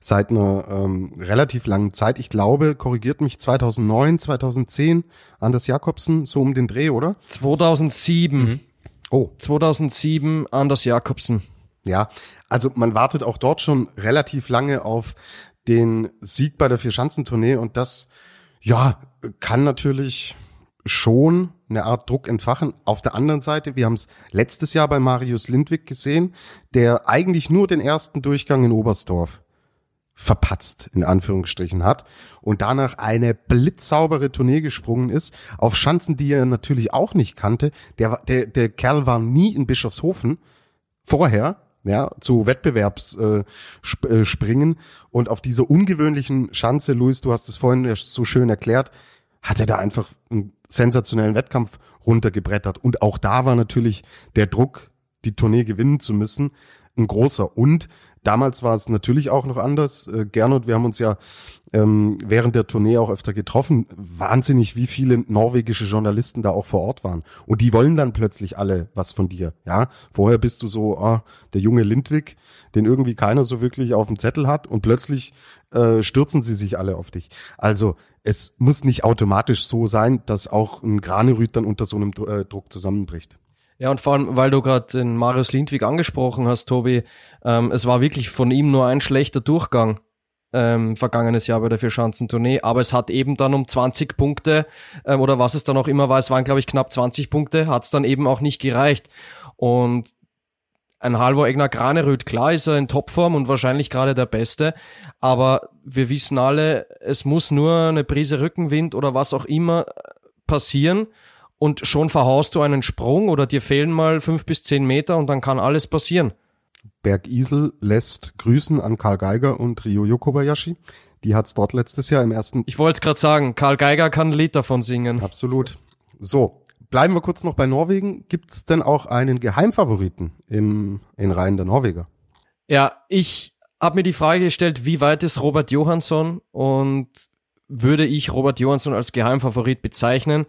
seit einer ähm, relativ langen Zeit. Ich glaube, korrigiert mich 2009, 2010, Anders Jakobsen, so um den Dreh, oder? 2007. Mhm. Oh. 2007, Anders Jakobsen. Ja, also man wartet auch dort schon relativ lange auf den Sieg bei der Vierschanzentournee und das, ja, kann natürlich schon eine Art Druck entfachen. Auf der anderen Seite, wir haben es letztes Jahr bei Marius Lindwig gesehen, der eigentlich nur den ersten Durchgang in Oberstdorf verpatzt, in Anführungsstrichen hat und danach eine blitzsaubere Tournee gesprungen ist, auf Schanzen, die er natürlich auch nicht kannte. Der, der, der Kerl war nie in Bischofshofen vorher, ja, zu Wettbewerbsspringen äh, äh und auf dieser ungewöhnlichen Schanze, Luis, du hast es vorhin so schön erklärt, hat er da einfach einen sensationellen Wettkampf runtergebrettert und auch da war natürlich der Druck, die Tournee gewinnen zu müssen, ein großer und Damals war es natürlich auch noch anders. Äh, Gernot, wir haben uns ja ähm, während der Tournee auch öfter getroffen. Wahnsinnig, wie viele norwegische Journalisten da auch vor Ort waren. Und die wollen dann plötzlich alle was von dir. Ja, vorher bist du so ah, der junge Lindwig, den irgendwie keiner so wirklich auf dem Zettel hat. Und plötzlich äh, stürzen sie sich alle auf dich. Also es muss nicht automatisch so sein, dass auch ein Granerüt dann unter so einem äh, Druck zusammenbricht. Ja, und vor allem, weil du gerade den Marius Lindwig angesprochen hast, Tobi, ähm, es war wirklich von ihm nur ein schlechter Durchgang ähm, vergangenes Jahr bei der Vierschanzentournee, aber es hat eben dann um 20 Punkte ähm, oder was es dann auch immer war, es waren glaube ich knapp 20 Punkte, hat es dann eben auch nicht gereicht. Und ein Halvor Egner Graneröd, klar ist er in Topform und wahrscheinlich gerade der Beste, aber wir wissen alle, es muss nur eine Prise Rückenwind oder was auch immer passieren und schon verhaust du einen Sprung oder dir fehlen mal fünf bis zehn Meter und dann kann alles passieren. Bergisel lässt grüßen an Karl Geiger und Ryoyo Kobayashi. Die hat's dort letztes Jahr im ersten. Ich wollte es gerade sagen, Karl Geiger kann ein Lied davon singen. Absolut. So, bleiben wir kurz noch bei Norwegen. Gibt's denn auch einen Geheimfavoriten im, in Reihen der Norweger? Ja, ich habe mir die Frage gestellt, wie weit ist Robert Johansson und würde ich Robert Johansson als Geheimfavorit bezeichnen?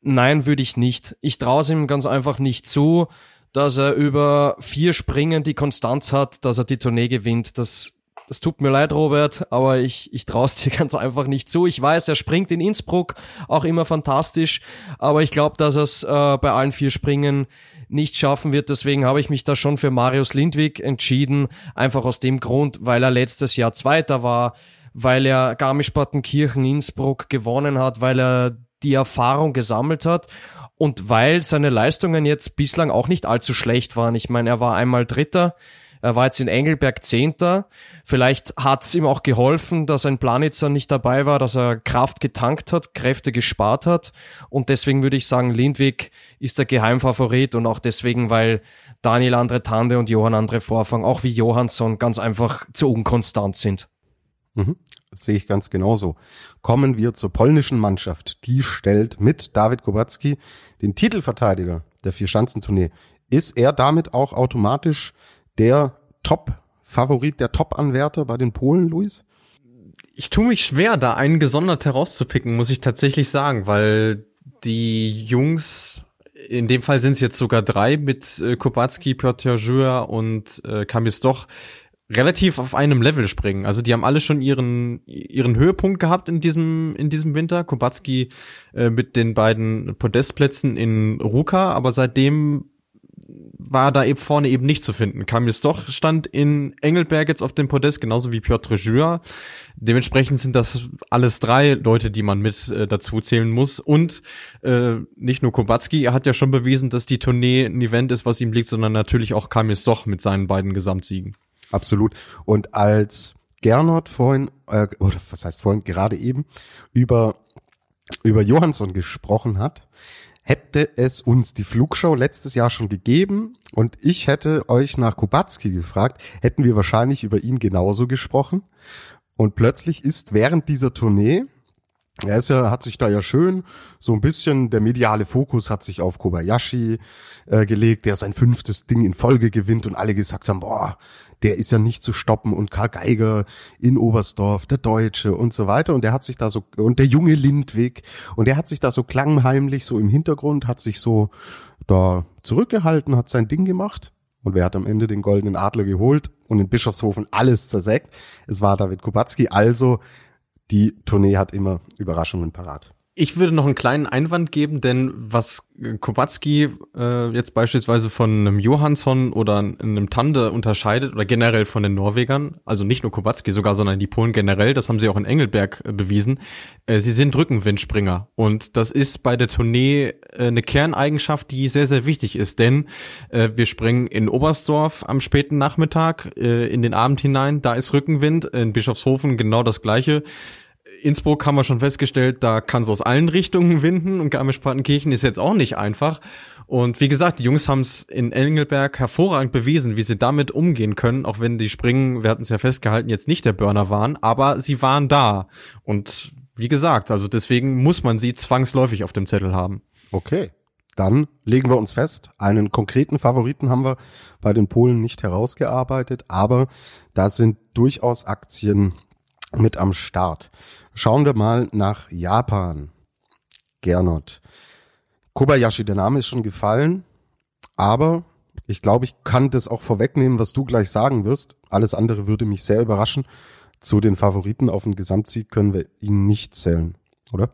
Nein, würde ich nicht. Ich traue es ihm ganz einfach nicht zu, dass er über vier Springen die Konstanz hat, dass er die Tournee gewinnt. Das, das tut mir leid, Robert, aber ich, ich traue es [laughs] dir ganz einfach nicht zu. Ich weiß, er springt in Innsbruck auch immer fantastisch, aber ich glaube, dass er es äh, bei allen vier Springen nicht schaffen wird. Deswegen habe ich mich da schon für Marius Lindwig entschieden. Einfach aus dem Grund, weil er letztes Jahr Zweiter war, weil er Garmisch-Partenkirchen Innsbruck gewonnen hat, weil er die Erfahrung gesammelt hat und weil seine Leistungen jetzt bislang auch nicht allzu schlecht waren. Ich meine, er war einmal Dritter, er war jetzt in Engelberg Zehnter. Vielleicht hat es ihm auch geholfen, dass ein Planitzer nicht dabei war, dass er Kraft getankt hat, Kräfte gespart hat. Und deswegen würde ich sagen, Lindwig ist der Geheimfavorit und auch deswegen, weil Daniel Andre Tande und Johann Andre Vorfang, auch wie Johansson, ganz einfach zu unkonstant sind. Mhm. Sehe ich ganz genauso. Kommen wir zur polnischen Mannschaft. Die stellt mit David Kubacki den Titelverteidiger der Vier-Schanzentournee. Ist er damit auch automatisch der Top-Favorit, der Top-Anwärter bei den Polen, Luis? Ich tue mich schwer, da einen gesondert herauszupicken, muss ich tatsächlich sagen, weil die Jungs, in dem Fall sind es jetzt sogar drei mit äh, Kubacki, Piotr Jura und äh, Kamis doch, relativ auf einem Level springen. Also die haben alle schon ihren ihren Höhepunkt gehabt in diesem in diesem Winter. Kubacki äh, mit den beiden Podestplätzen in Ruka, aber seitdem war da eben vorne eben nicht zu finden. Kamil doch stand in Engelberg jetzt auf dem Podest, genauso wie Piotr Jura. Dementsprechend sind das alles drei Leute, die man mit äh, dazu zählen muss. Und äh, nicht nur Kubacki, er hat ja schon bewiesen, dass die Tournee ein Event ist, was ihm liegt, sondern natürlich auch Kamil doch mit seinen beiden Gesamtsiegen. Absolut. Und als Gernot vorhin, äh, oder was heißt vorhin, gerade eben, über, über Johansson gesprochen hat, hätte es uns die Flugshow letztes Jahr schon gegeben und ich hätte euch nach Kubacki gefragt, hätten wir wahrscheinlich über ihn genauso gesprochen. Und plötzlich ist während dieser Tournee, er ist ja, hat sich da ja schön so ein bisschen, der mediale Fokus hat sich auf Kobayashi äh, gelegt, der sein fünftes Ding in Folge gewinnt und alle gesagt haben, boah, der ist ja nicht zu stoppen. Und Karl Geiger in Oberstdorf, der Deutsche und so weiter. Und der hat sich da so und der junge Lindwig. Und der hat sich da so klangheimlich so im Hintergrund hat sich so da zurückgehalten, hat sein Ding gemacht. Und wer hat am Ende den goldenen Adler geholt und in Bischofshofen alles zersägt? Es war David Kubacki, also die Tournee hat immer Überraschungen parat. Ich würde noch einen kleinen Einwand geben, denn was Kubacki äh, jetzt beispielsweise von einem Johansson oder einem Tande unterscheidet oder generell von den Norwegern, also nicht nur Kubacki sogar, sondern die Polen generell, das haben sie auch in Engelberg äh, bewiesen, äh, sie sind Rückenwindspringer. Und das ist bei der Tournee äh, eine Kerneigenschaft, die sehr, sehr wichtig ist, denn äh, wir springen in Oberstdorf am späten Nachmittag äh, in den Abend hinein, da ist Rückenwind, in Bischofshofen genau das gleiche Innsbruck haben wir schon festgestellt, da kann es aus allen Richtungen winden und Garmisch-Partenkirchen ist jetzt auch nicht einfach. Und wie gesagt, die Jungs haben es in Engelberg hervorragend bewiesen, wie sie damit umgehen können, auch wenn die Springen, wir hatten es ja festgehalten, jetzt nicht der Burner waren, aber sie waren da. Und wie gesagt, also deswegen muss man sie zwangsläufig auf dem Zettel haben. Okay. Dann legen wir uns fest, einen konkreten Favoriten haben wir bei den Polen nicht herausgearbeitet, aber da sind durchaus Aktien mit am Start. Schauen wir mal nach Japan. Gernot. Kobayashi, der Name ist schon gefallen, aber ich glaube, ich kann das auch vorwegnehmen, was du gleich sagen wirst. Alles andere würde mich sehr überraschen. Zu den Favoriten auf den Gesamtsieg können wir ihn nicht zählen, oder?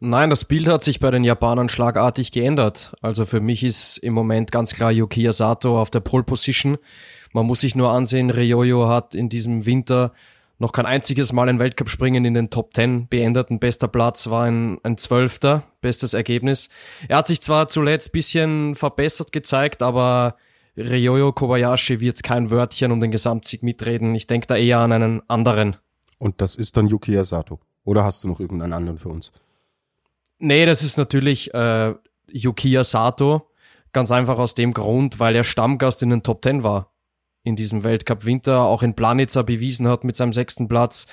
Nein, das Bild hat sich bei den Japanern schlagartig geändert. Also für mich ist im Moment ganz klar Yukiya Sato auf der Pole Position. Man muss sich nur ansehen, Ryoyo hat in diesem Winter noch kein einziges Mal ein Weltcup-Springen in den Top 10 beendet. Ein bester Platz war ein, ein Zwölfter, bestes Ergebnis. Er hat sich zwar zuletzt bisschen verbessert gezeigt, aber Ryoyo Kobayashi wird kein Wörtchen um den Gesamtsieg mitreden. Ich denke da eher an einen anderen. Und das ist dann Yuki Sato. Oder hast du noch irgendeinen anderen für uns? Nee, das ist natürlich äh, Yukiya Sato. Ganz einfach aus dem Grund, weil er Stammgast in den Top 10 war in diesem Weltcup Winter, auch in Planitza bewiesen hat mit seinem sechsten Platz,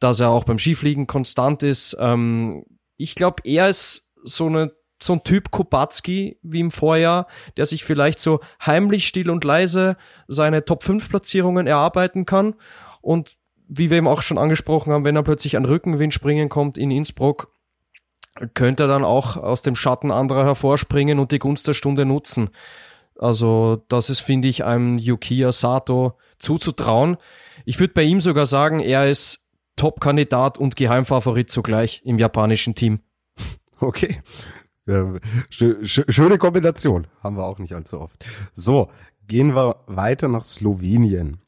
dass er auch beim Skifliegen konstant ist. Ähm, ich glaube, er ist so eine so ein Typ Kubacki wie im Vorjahr, der sich vielleicht so heimlich, still und leise seine Top 5 Platzierungen erarbeiten kann. Und wie wir eben auch schon angesprochen haben, wenn er plötzlich an Rückenwind springen kommt in Innsbruck, könnte er dann auch aus dem Schatten anderer hervorspringen und die Gunst der Stunde nutzen. Also das ist, finde ich, einem Yukiya Sato zuzutrauen. Ich würde bei ihm sogar sagen, er ist Top-Kandidat und Geheimfavorit zugleich im japanischen Team. [laughs] Okay. schöne Kombination. Haben wir auch nicht allzu oft. So, gehen wir weiter nach Slowenien.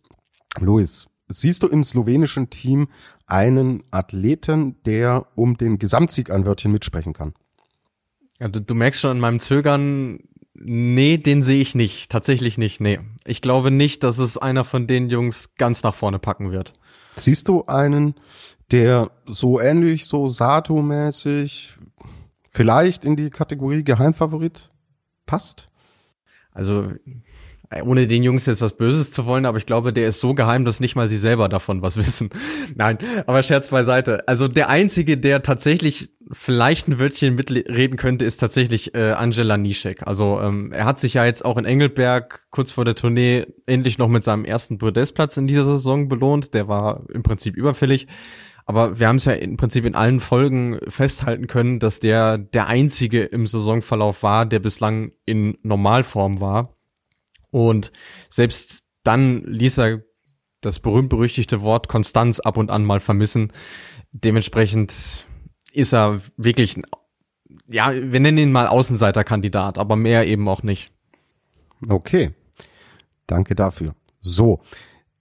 Luis, siehst du im slowenischen Team einen Athleten, der um den Gesamtsieg ein Wörtchen mitsprechen kann? Ja, du, du merkst schon an meinem Zögern, nee, den sehe ich nicht. Tatsächlich nicht, nee. Ich glaube nicht, dass es einer von den Jungs ganz nach vorne packen wird. Siehst du einen, der so ähnlich, so Sato-mäßig, vielleicht in die Kategorie Geheimfavorit passt? Also ohne den Jungs jetzt was Böses zu wollen, aber ich glaube, der ist so geheim, dass nicht mal sie selber davon was [laughs] wissen. Nein, aber Scherz beiseite. Also der einzige, der tatsächlich vielleicht ein Wörtchen mitreden könnte, ist tatsächlich äh, Angela Nischek. Also ähm, er hat sich ja jetzt auch in Engelberg kurz vor der Tournee endlich noch mit seinem ersten Podestplatz in dieser Saison belohnt. Der war im Prinzip überfällig. Aber wir haben es ja im Prinzip in allen Folgen festhalten können, dass der der einzige im Saisonverlauf war, der bislang in Normalform war. Und selbst dann ließ er das berühmt-berüchtigte Wort Konstanz ab und an mal vermissen. Dementsprechend ist er wirklich, ja, wir nennen ihn mal Außenseiterkandidat, aber mehr eben auch nicht. Okay. Danke dafür. So.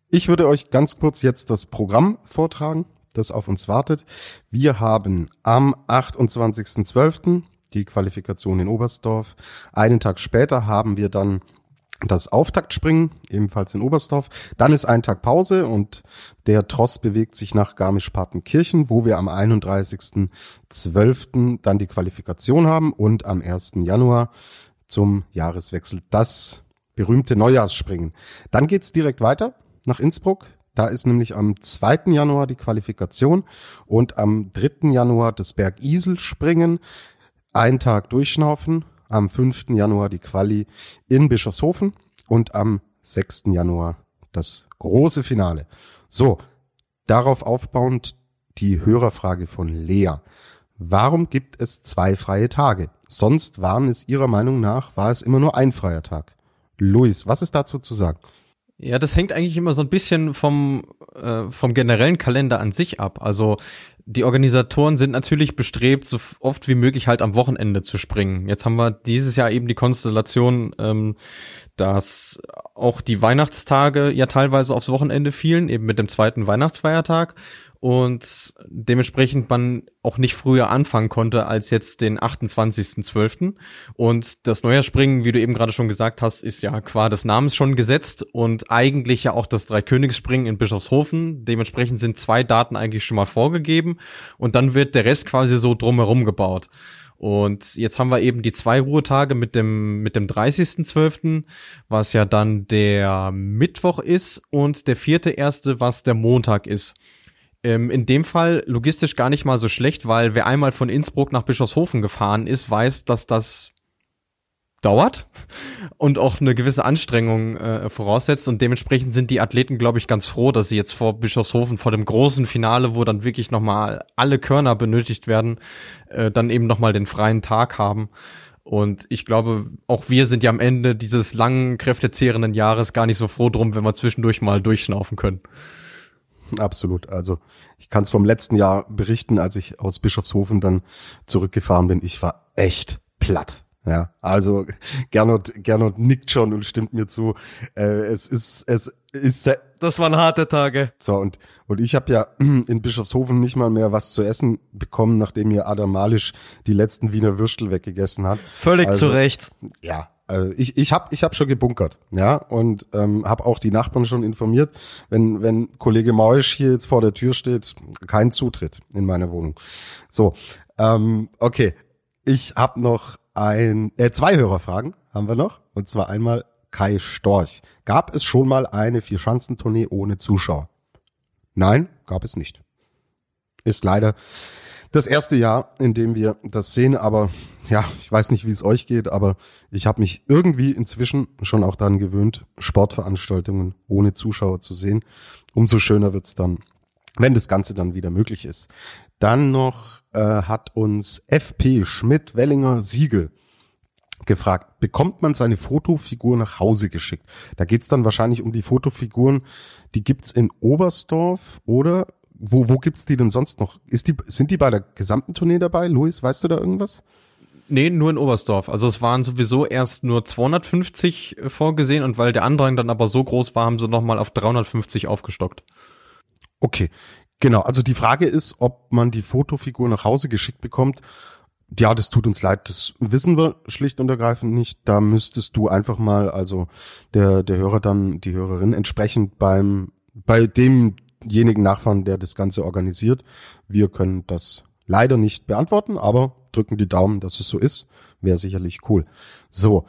Ich würde euch ganz kurz jetzt das Programm vortragen, das auf uns wartet. Wir haben am 28.12. die Qualifikation in Oberstdorf. Einen Tag später haben wir dann das Auftaktspringen, ebenfalls in Oberstdorf. Dann ist ein Tag Pause und der Tross bewegt sich nach Garmisch-Partenkirchen, wo wir am 31.12. dann die Qualifikation haben und am 1. Januar zum Jahreswechsel das berühmte Neujahrsspringen. Dann geht's direkt weiter nach Innsbruck. Da ist nämlich am 2. Januar die Qualifikation und am 3. Januar das Bergisel-Springen. Ein Tag durchschnaufen, am 5. Januar die Quali in Bischofshofen und am 6. Januar das große Finale. So, darauf aufbauend die Hörerfrage von Lea. Warum gibt es zwei freie Tage? Sonst waren es Ihrer Meinung nach, war es immer nur ein freier Tag. Luis, was ist dazu zu sagen? Ja, das hängt eigentlich immer so ein bisschen vom, äh, vom generellen Kalender an sich ab. Also die Organisatoren sind natürlich bestrebt, so oft wie möglich halt am Wochenende zu springen. Jetzt haben wir dieses Jahr eben die Konstellation, ähm, dass auch die Weihnachtstage ja teilweise aufs Wochenende fielen, eben mit dem zweiten Weihnachtsfeiertag und dementsprechend man auch nicht früher anfangen konnte als jetzt den 28.12. Und das Neujahrsspringen, wie du eben gerade schon gesagt hast, ist ja qua des Namens schon gesetzt und eigentlich ja auch das Dreikönigsspringen in Bischofshofen. Dementsprechend sind zwei Daten eigentlich schon mal vorgegeben und dann wird der Rest quasi so drumherum gebaut. Und jetzt haben wir eben die zwei Ruhetage mit dem, mit dem 30.12., was ja dann der Mittwoch ist und der vierte erste, was der Montag ist. Ähm, in dem Fall logistisch gar nicht mal so schlecht, weil wer einmal von Innsbruck nach Bischofshofen gefahren ist, weiß, dass das dauert [laughs] und auch eine gewisse Anstrengung äh, voraussetzt und dementsprechend sind die Athleten, glaube ich, ganz froh, dass sie jetzt vor Bischofshofen, vor dem großen Finale, wo dann wirklich nochmal alle Körner benötigt werden, äh, dann eben nochmal den freien Tag haben. Und ich glaube, auch wir sind ja am Ende dieses langen, kräftezehrenden Jahres gar nicht so froh drum, wenn wir zwischendurch mal durchschnaufen können. Absolut. Also ich kann es vom letzten Jahr berichten, als ich aus Bischofshofen dann zurückgefahren bin. Ich war echt platt. Ja, also Gernot, Gernot nickt schon und stimmt mir zu. Äh, es ist, es ist. Das waren harte Tage. So und und ich habe ja [clears throat] in Bischofshofen nicht mal mehr was zu essen bekommen, nachdem mir Adam Malisch die letzten Wiener Würstel weggegessen hat. Völlig also, zu Recht. Ja, also ich ich habe ich hab schon gebunkert, ja und ähm, habe auch die Nachbarn schon informiert, wenn wenn Kollege Mausch hier jetzt vor der Tür steht, kein Zutritt in meine Wohnung. So, ähm, okay, ich habe noch ein, äh, zwei Hörerfragen haben wir noch. Und zwar einmal Kai Storch. Gab es schon mal eine Vierschanzentournee ohne Zuschauer? Nein, gab es nicht. Ist leider das erste Jahr, in dem wir das sehen, aber ja, ich weiß nicht, wie es euch geht, aber ich habe mich irgendwie inzwischen schon auch daran gewöhnt, Sportveranstaltungen ohne Zuschauer zu sehen. Umso schöner wird's dann, wenn das Ganze dann wieder möglich ist. Dann noch äh, hat uns FP Schmidt-Wellinger Siegel gefragt, bekommt man seine Fotofigur nach Hause geschickt? Da geht's dann wahrscheinlich um die Fotofiguren, die gibt's in Oberstdorf oder wo, wo gibt's die denn sonst noch? Ist die, sind die bei der gesamten Tournee dabei? Luis, weißt du da irgendwas? Nee, nur in Oberstdorf. Also es waren sowieso erst nur 250 äh, vorgesehen und weil der Andrang dann aber so groß war, haben sie nochmal auf 350 aufgestockt. Okay, genau. Also die Frage ist, ob man die Fotofigur nach Hause geschickt bekommt. Ja, das tut uns leid, das wissen wir schlicht und ergreifend nicht. Da müsstest du einfach mal, also der, der Hörer dann, die Hörerin entsprechend beim, bei demjenigen nachfahren, der das Ganze organisiert. Wir können das leider nicht beantworten, aber drücken die Daumen, dass es so ist. Wäre sicherlich cool. So.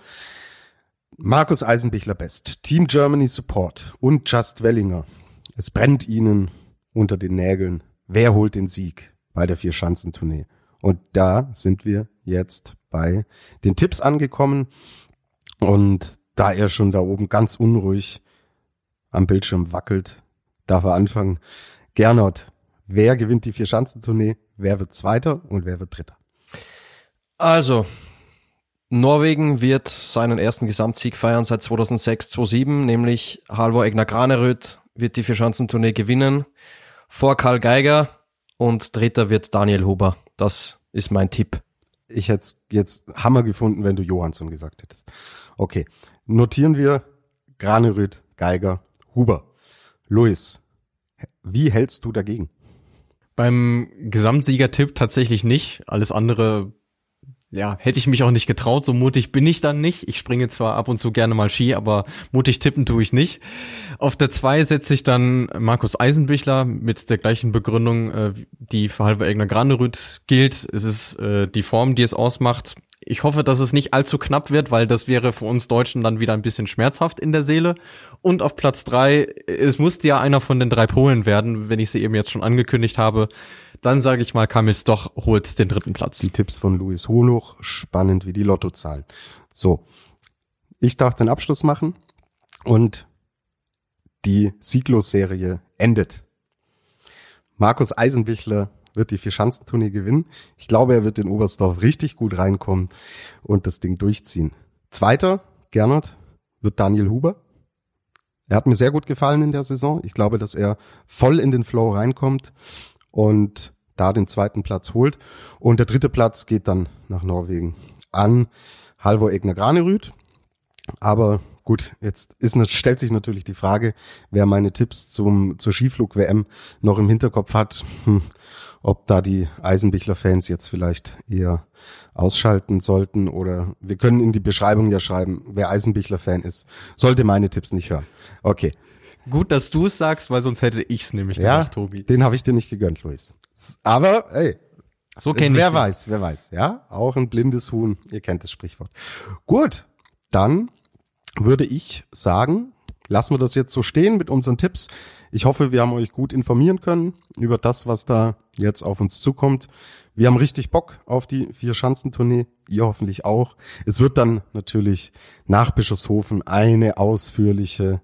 Markus Eisenbichler Best, Team Germany Support und Just Wellinger. Es brennt ihnen unter den Nägeln. Wer holt den Sieg bei der Vier-Schanzentournee? Und da sind wir jetzt bei den Tipps angekommen. Und da er schon da oben ganz unruhig am Bildschirm wackelt, darf er anfangen. Gernot, wer gewinnt die Vier-Schanzentournee? Wer wird Zweiter und wer wird Dritter? Also, Norwegen wird seinen ersten Gesamtsieg feiern seit 2006, 2007, nämlich Halvor Egner Graneröd wird die Vierschanzentournee gewinnen, vor Karl Geiger und Dritter wird Daniel Huber. Das ist mein Tipp. Ich hätte jetzt Hammer gefunden, wenn du Johansson gesagt hättest. Okay, notieren wir Graneröd, Geiger, Huber. Luis, wie hältst du dagegen? Beim Gesamtsiegertipp tatsächlich nicht. Alles andere ja, hätte ich mich auch nicht getraut, so mutig bin ich dann nicht. Ich springe zwar ab und zu gerne mal Ski, aber mutig tippen tue ich nicht. Auf der 2 setze ich dann Markus Eisenbichler mit der gleichen Begründung, äh, die für Halber Egner Granerüt gilt. Es ist äh, die Form, die es ausmacht. Ich hoffe, dass es nicht allzu knapp wird, weil das wäre für uns Deutschen dann wieder ein bisschen schmerzhaft in der Seele. Und auf Platz drei, es musste ja einer von den drei Polen werden, wenn ich sie eben jetzt schon angekündigt habe. Dann sage ich mal, Kamils doch holt den dritten Platz. Die Tipps von Luis Holuch, spannend wie die Lottozahlen. So, ich darf den Abschluss machen und die Sieglos-Serie endet. Markus Eisenbichler wird die Vierschanzentournee gewinnen. Ich glaube, er wird in Oberstdorf richtig gut reinkommen und das Ding durchziehen. Zweiter, Gernot, wird Daniel Huber. Er hat mir sehr gut gefallen in der Saison. Ich glaube, dass er voll in den Flow reinkommt und da den zweiten Platz holt. Und der dritte Platz geht dann nach Norwegen an Halvor Egner Granerüt. Aber gut, jetzt ist, stellt sich natürlich die Frage, wer meine Tipps zum, zur Skiflug-WM noch im Hinterkopf hat, hm, ob da die Eisenbichler-Fans jetzt vielleicht eher ausschalten sollten oder wir können in die Beschreibung ja schreiben, wer Eisenbichler-Fan ist, sollte meine Tipps nicht hören. Okay. Gut, dass du es sagst, weil sonst hätte ich es nämlich ja, gesagt, Tobi. Den habe ich dir nicht gegönnt, Luis. Aber, ey, so kenn wer ich weiß, wer weiß, ja? Auch ein blindes Huhn, ihr kennt das Sprichwort. Gut, dann würde ich sagen, lassen wir das jetzt so stehen mit unseren Tipps. Ich hoffe, wir haben euch gut informieren können über das, was da jetzt auf uns zukommt. Wir haben richtig Bock auf die Vier-Schanzentournee. Ihr hoffentlich auch. Es wird dann natürlich nach Bischofshofen eine ausführliche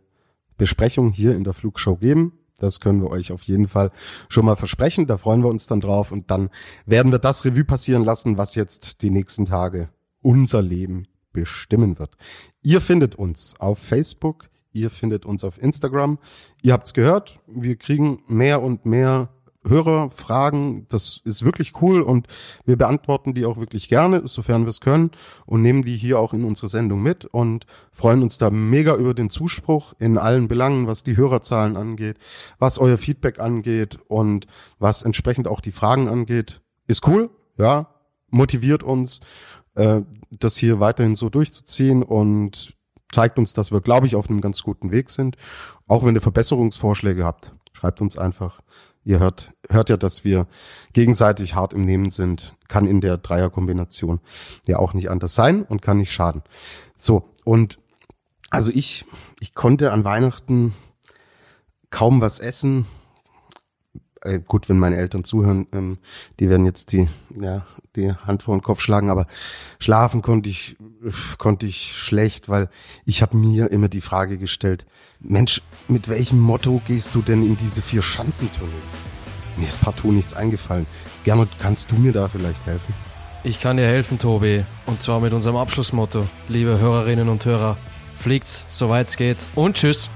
Besprechung hier in der Flugshow geben. Das können wir euch auf jeden Fall schon mal versprechen. Da freuen wir uns dann drauf und dann werden wir das Revue passieren lassen, was jetzt die nächsten Tage unser Leben bestimmen wird. Ihr findet uns auf Facebook, ihr findet uns auf Instagram. Ihr habt's gehört, wir kriegen mehr und mehr Hörerfragen. Das ist wirklich cool und wir beantworten die auch wirklich gerne, sofern wir es können und nehmen die hier auch in unsere Sendung mit und freuen uns da mega über den Zuspruch in allen Belangen, was die Hörerzahlen angeht, was euer Feedback angeht und was entsprechend auch die Fragen angeht. Ist cool, ja, motiviert uns, äh, das hier weiterhin so durchzuziehen und zeigt uns, dass wir, glaube ich, auf einem ganz guten Weg sind. Auch wenn ihr Verbesserungsvorschläge habt, schreibt uns einfach Ihr hört, hört ja, dass wir gegenseitig hart im Nehmen sind. Kann in der Dreierkombination ja auch nicht anders sein und kann nicht schaden. So, und also ich, ich konnte an Weihnachten kaum was essen. äh, gut, wenn meine Eltern zuhören, ähm, die werden jetzt die, ja, die Hand vor den Kopf schlagen, aber schlafen konnte ich, konnte ich schlecht, weil ich habe mir immer die Frage gestellt, Mensch, mit welchem Motto gehst du denn in diese vier Schanzentournee? Mir ist partout nichts eingefallen. Gernot, kannst du mir da vielleicht helfen? Ich kann dir helfen, Tobi. Und zwar mit unserem Abschlussmotto. Liebe Hörerinnen und Hörer, fliegt's, soweit's geht. Und tschüss.